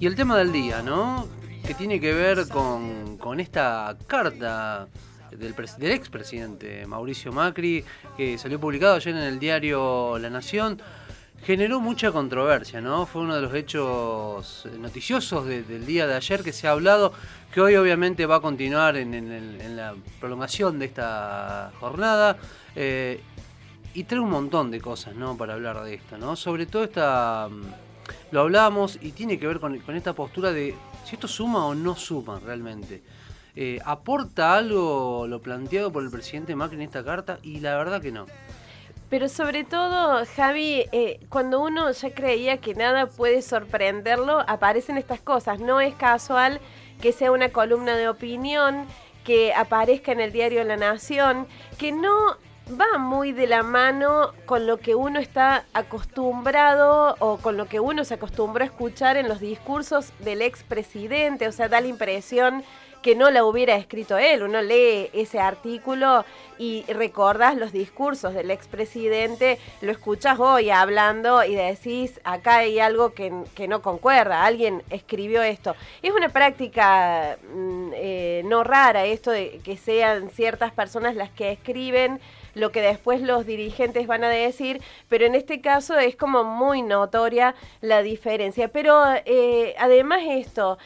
Y el tema del día, ¿no? Que tiene que ver con, esta carta del, del expresidente Mauricio Macri, que salió publicado ayer en el diario La Nación, generó mucha controversia, ¿no? Fue uno de los hechos noticiosos del día de ayer que se ha hablado, que hoy obviamente va a continuar en, la prolongación de esta jornada. Eh, y trae un montón de cosas, ¿no? Para hablar de esto, ¿no? Sobre todo esta lo hablamos y tiene que ver con, esta postura de si esto suma o no suma realmente. Eh, ¿Aporta algo lo planteado por el presidente Macri en esta carta? Y la verdad que no. Pero sobre todo, Javi, eh, cuando uno ya creía que nada puede sorprenderlo, aparecen estas cosas. No es casual que sea una columna de opinión, que aparezca en el diario La Nación, que no va muy de la mano con lo que uno está acostumbrado o con lo que uno se acostumbró a escuchar en los discursos del expresidente, o sea, da la impresión que no la hubiera escrito él. Uno lee ese artículo y recordás los discursos del expresidente, lo escuchas hoy hablando y decís, acá hay algo que, no concuerda, alguien escribió esto. Es una práctica mm, eh, no rara esto de que sean ciertas personas las que escriben lo que después los dirigentes van a decir, pero en este caso es como muy notoria la diferencia. Pero eh, además esto,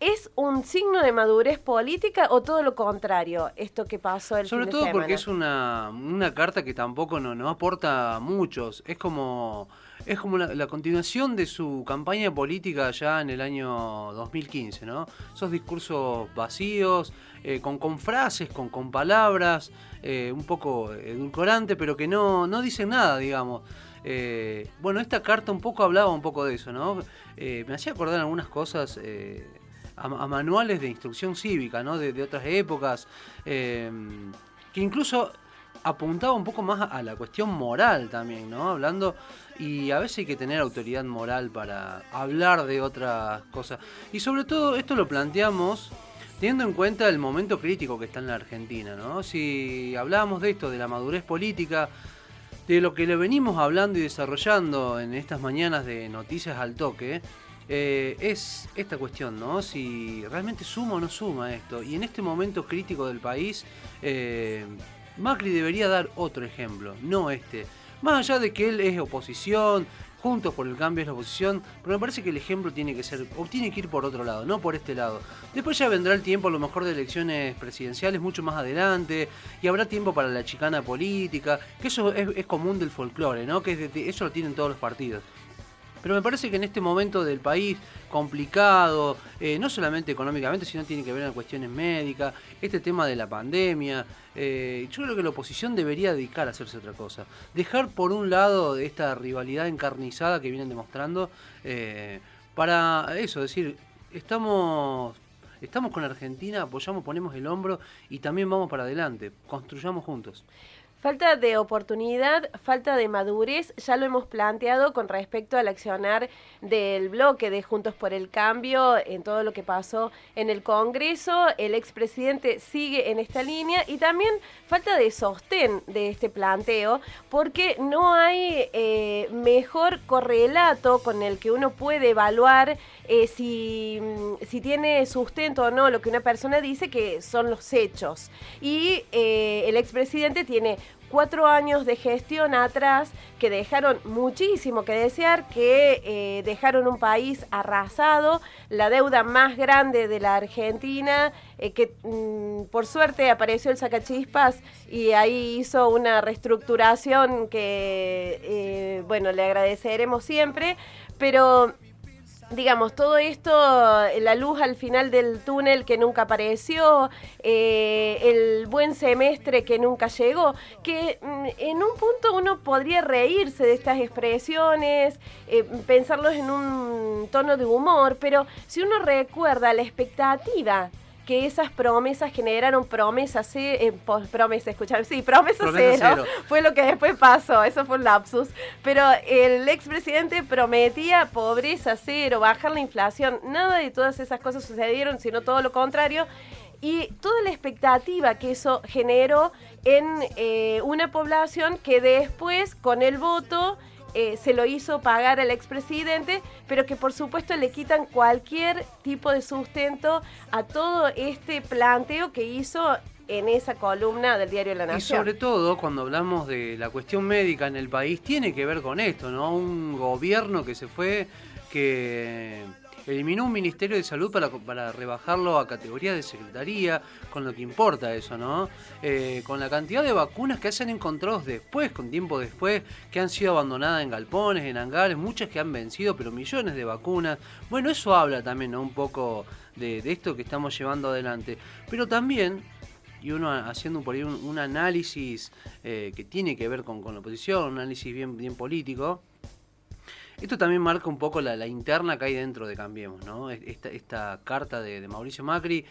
¿Es un signo de madurez política o todo lo contrario, esto que pasó el Sobre fin todo porque es una, una carta que tampoco no, no aporta muchos. Es como es como la, continuación de su campaña política ya en el año 2015, ¿no? Esos discursos vacíos, eh, con, frases, con, con palabras, eh, un poco edulcorante, pero que no, no dicen nada, digamos. Eh, bueno, esta carta un poco hablaba un poco de eso, ¿no? me hacía acordar algunas cosas a, manuales de instrucción cívica, ¿no? De, de otras épocas, que incluso apuntaba un poco más a la cuestión moral también, ¿no? Hablando, y a veces hay que tener autoridad moral para hablar de otras cosas. Y sobre todo esto lo planteamos teniendo en cuenta el momento crítico que está en la Argentina, ¿no? Si hablábamos de esto, de la madurez política, de lo que le venimos hablando y desarrollando en estas mañanas de noticias al toque, eh, es esta cuestión, ¿no? Si realmente suma o no suma esto. Y en este momento crítico del país, eh, Macri debería dar otro ejemplo, no este. Más allá de que él es oposición, Juntos por el Cambio es la oposición, pero me parece que el ejemplo tiene que ser, o tiene que ir por otro lado, no por este lado. Después ya vendrá el tiempo a lo mejor de elecciones presidenciales mucho más adelante, y habrá tiempo para la chicana política, que eso es, común del folclore, ¿no? Que eso lo tienen todos los partidos. Pero me parece que en este momento del país complicado, eh, no solamente económicamente, sino tiene que ver con cuestiones médicas, este tema de la pandemia, eh, yo creo que la oposición debería dedicar a hacerse otra cosa. Dejar por un lado esta rivalidad encarnizada que vienen demostrando, eh, para eso, decir, estamos estamos con Argentina, apoyamos, ponemos el hombro y también vamos para adelante, construyamos juntos. Falta de oportunidad, falta de madurez, ya lo hemos planteado con respecto al accionar del bloque de Juntos por el Cambio en todo lo que pasó en el Congreso. El expresidente sigue en esta línea y también falta de sostén de este planteo porque no hay eh, mejor correlato con el que uno puede evaluar eh, si, si, tiene sustento o no lo que una persona dice que son los hechos. Y eh, el expresidente tiene cuatro años de gestión atrás que dejaron muchísimo que desear, que eh, dejaron un país arrasado, la deuda más grande de la Argentina, eh, que mm, por suerte apareció el sacachispas y ahí hizo una reestructuración que, bueno, le agradeceremos siempre, pero digamos, todo esto, la luz al final del túnel que nunca apareció, eh, el buen semestre que nunca llegó, que mm, en un punto uno podría reírse de estas expresiones, eh, pensarlos en un tono de humor, pero si uno recuerda la expectativa, que esas promesas generaron promesas, eh, promesas, escuchar, sí, promesas cero, fue lo que después pasó, eso fue un lapsus, pero el expresidente prometía pobreza cero, bajar la inflación, nada de todas esas cosas sucedieron, sino todo lo contrario, y toda la expectativa que eso generó en eh, una población que después, con el voto, eh, se lo hizo pagar al expresidente, pero que por supuesto le quitan cualquier tipo de sustento a todo este planteo que hizo en esa columna del diario La Nación. Y sobre todo cuando hablamos de la cuestión médica en el país, tiene que ver con esto, ¿no? Un gobierno que se fue, que eliminó un Ministerio de Salud para, para rebajarlo a categoría de secretaría, con lo que importa eso, ¿no? Eh, con la cantidad de vacunas que se han encontrado después, con tiempo después, que han sido abandonadas en galpones, en hangares, muchas que han vencido, pero millones de vacunas. Bueno, eso habla también, ¿no? Un poco de, esto que estamos llevando adelante. Pero también y uno haciendo por ahí un, análisis eh, que tiene que ver con, con, la oposición, un análisis bien, bien político, esto también marca un poco la, interna que hay dentro de Cambiemos, ¿no? Esta, esta carta de, Mauricio Macri,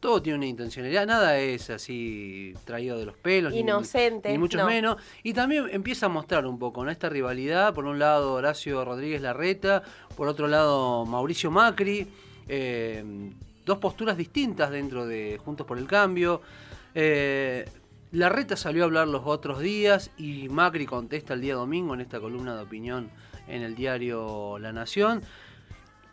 todo tiene una intencionalidad, nada es así traído de los pelos. Inocente. Ni, mucho menos. Y también empieza a mostrar un poco ¿no? esta rivalidad. Por un lado, Horacio Rodríguez Larreta, por otro lado, Mauricio Macri. Eh, dos posturas distintas dentro de Juntos por el Cambio. Eh, Larreta salió a hablar los otros días y Macri contesta el día domingo en esta columna de opinión en el diario La Nación.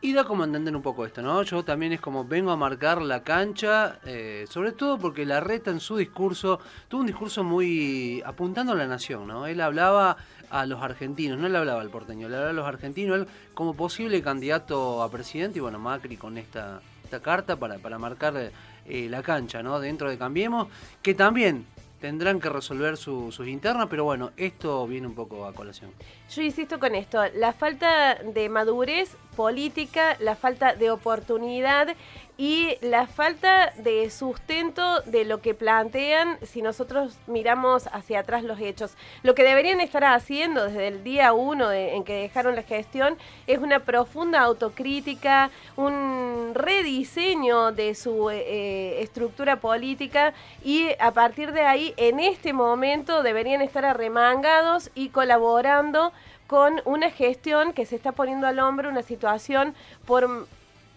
Y da como entender un poco esto, ¿no? Yo también es como vengo a marcar la cancha, eh, sobre todo porque la reta en su discurso tuvo un discurso muy apuntando a la nación, ¿no? Él hablaba a los argentinos, no le hablaba al porteño, le hablaba a los argentinos, él como posible candidato a presidente, y bueno, Macri con esta, esta carta para, para marcar eh, la cancha, ¿no? Dentro de Cambiemos, que también tendrán que resolver sus internas, pero bueno, esto viene un poco a colación. Yo insisto con esto, la falta de madurez política, la falta de oportunidad y la falta de sustento de lo que plantean si nosotros miramos hacia atrás los hechos. Lo que deberían estar haciendo desde el día uno en que dejaron la gestión es una profunda autocrítica, un rediseño de su eh, eh, estructura política y a partir de ahí, en este momento, deberían estar arremangados y colaborando con una gestión que se está poniendo al hombro una situación por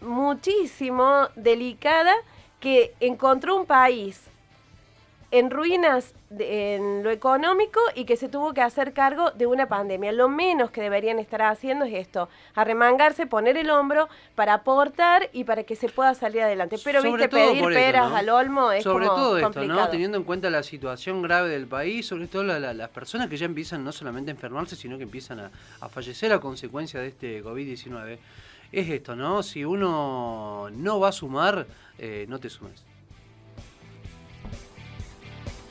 muchísimo delicada que encontró un país en ruinas en lo económico y que se tuvo que hacer cargo de una pandemia. Lo menos que deberían estar haciendo es esto, arremangarse, poner el hombro para aportar y para que se pueda salir adelante. Pero viste, pedir peras al olmo es sobre todo esto, ¿no? Teniendo en cuenta la situación grave del país, sobre todo las personas que ya empiezan no solamente a enfermarse, sino que empiezan a, fallecer a consecuencia de este COVID-19 es esto, ¿no? Si uno no va a sumar, eh, no te sumes.